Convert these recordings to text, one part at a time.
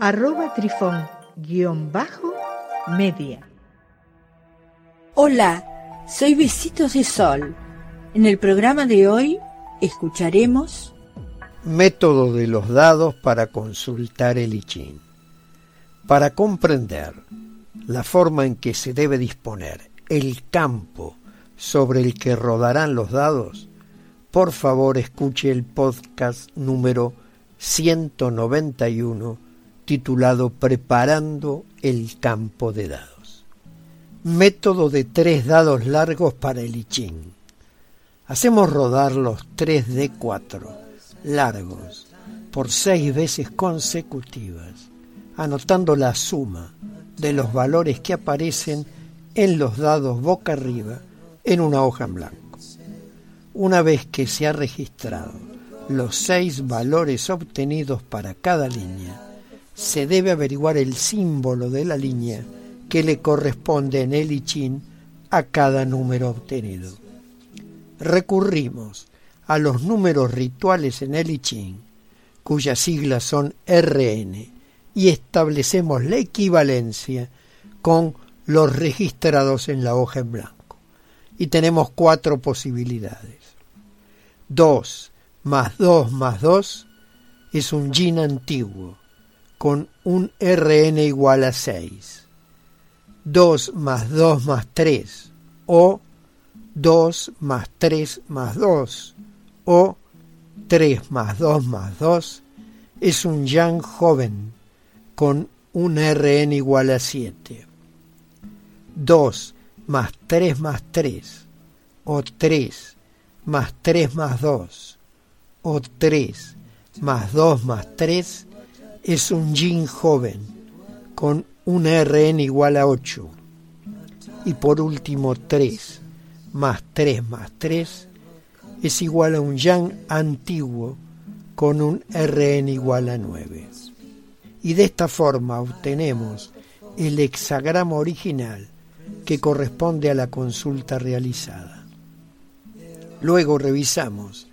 arroba trifón guion bajo media. Hola, soy Besitos de Sol. En el programa de hoy escucharemos Método de los dados para consultar el I Para comprender la forma en que se debe disponer el campo sobre el que rodarán los dados, por favor escuche el podcast número 191 titulado Preparando el campo de dados. Método de tres dados largos para el I Hacemos rodar los 3D4 largos por seis veces consecutivas, anotando la suma de los valores que aparecen en los dados boca arriba en una hoja en blanco. Una vez que se ha registrado los seis valores obtenidos para cada línea, se debe averiguar el símbolo de la línea que le corresponde en el I a cada número obtenido. Recurrimos a los números rituales en el I cuyas siglas son RN, y establecemos la equivalencia con los registrados en la hoja en blanco. Y tenemos cuatro posibilidades. 2 más 2 más 2 es un yin antiguo con un Rn igual a 6. 2 más 2 más 3 o 2 más 3 más 2 o 3 más 2 más 2 es un yang joven con un Rn igual a 7. 2 más 3 más 3 o 3 más 3 más 2 o 3 más 2 más 3 es un yin joven con un Rn igual a 8. Y por último 3 más 3 más 3 es igual a un yang antiguo con un Rn igual a 9. Y de esta forma obtenemos el hexagrama original que corresponde a la consulta realizada. Luego revisamos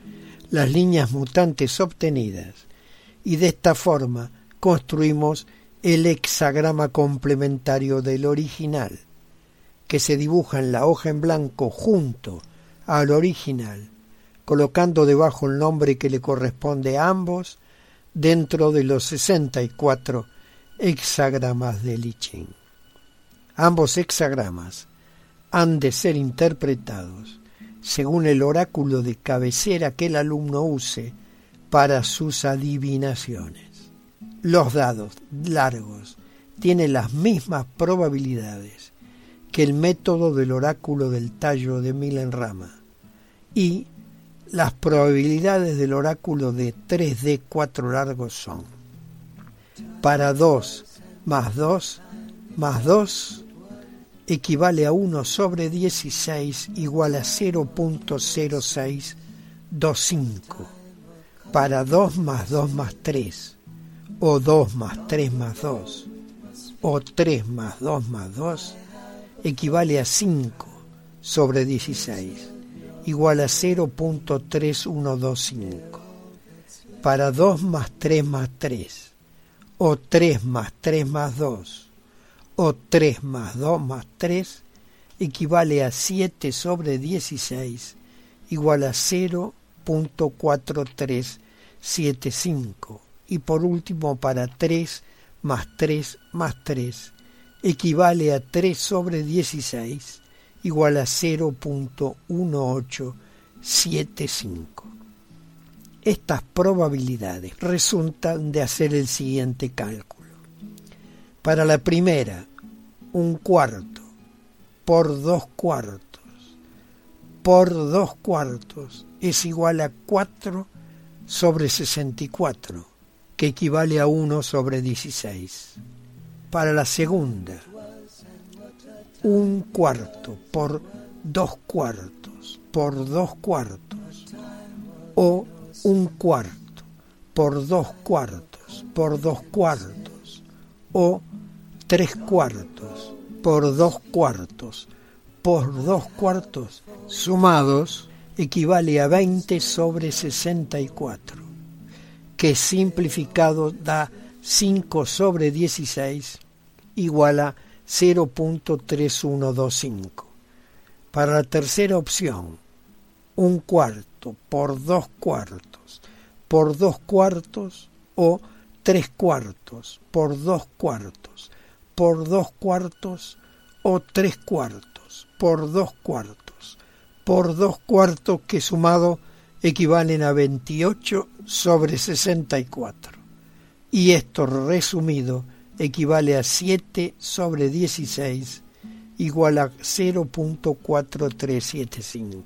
las líneas mutantes obtenidas y de esta forma construimos el hexagrama complementario del original, que se dibuja en la hoja en blanco junto al original, colocando debajo el nombre que le corresponde a ambos dentro de los 64 hexagramas de Lichin. Ambos hexagramas han de ser interpretados según el oráculo de cabecera que el alumno use para sus adivinaciones. Los dados largos tienen las mismas probabilidades que el método del oráculo del tallo de Milenrama y las probabilidades del oráculo de 3D 4 largos son para 2 más 2 más 2 equivale a 1 sobre 16 igual a 0.0625 para 2 más 2 más 3 o 2 más 3 más 2 o 3 más 2 más 2 equivale a 5 sobre 16 igual a 0.3125 para 2 más 3 más 3 o 3 más 3 más 2 o 3 más 2 más 3 equivale a 7 sobre 16 igual a 0.4375 y por último para 3 más 3 más 3 equivale a 3 sobre 16 igual a 0.1875. Estas probabilidades resultan de hacer el siguiente cálculo. Para la primera, un cuarto por dos cuartos por dos cuartos es igual a 4 sobre 64 que equivale a 1 sobre 16. para la segunda, un cuarto por dos cuartos por dos cuartos o un cuarto por dos cuartos por dos cuartos o tres cuartos por dos cuartos por dos cuartos sumados equivale a 20 sobre 64, que simplificado da 5 sobre 16 igual a 0.3125. Para la tercera opción, un cuarto por dos cuartos por dos cuartos o tres cuartos por dos cuartos por dos cuartos o tres cuartos por dos cuartos por dos cuartos que sumado equivalen a 28 sobre 64. Y esto resumido equivale a 7 sobre 16 igual a 0.4375.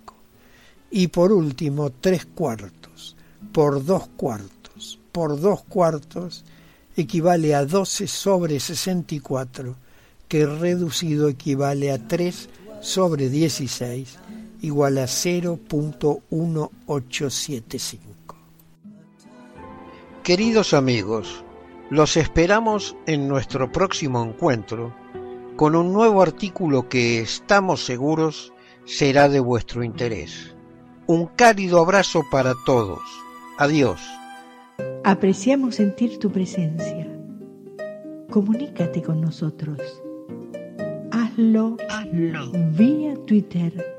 Y por último, 3 cuartos por 2 cuartos por 2 cuartos equivale a 12 sobre 64, que reducido equivale a 3 sobre 16 igual a 0.1875. Queridos amigos, los esperamos en nuestro próximo encuentro con un nuevo artículo que estamos seguros será de vuestro interés. Un cálido abrazo para todos. Adiós. Apreciamos sentir tu presencia. Comunícate con nosotros. Hazlo, Hazlo. vía Twitter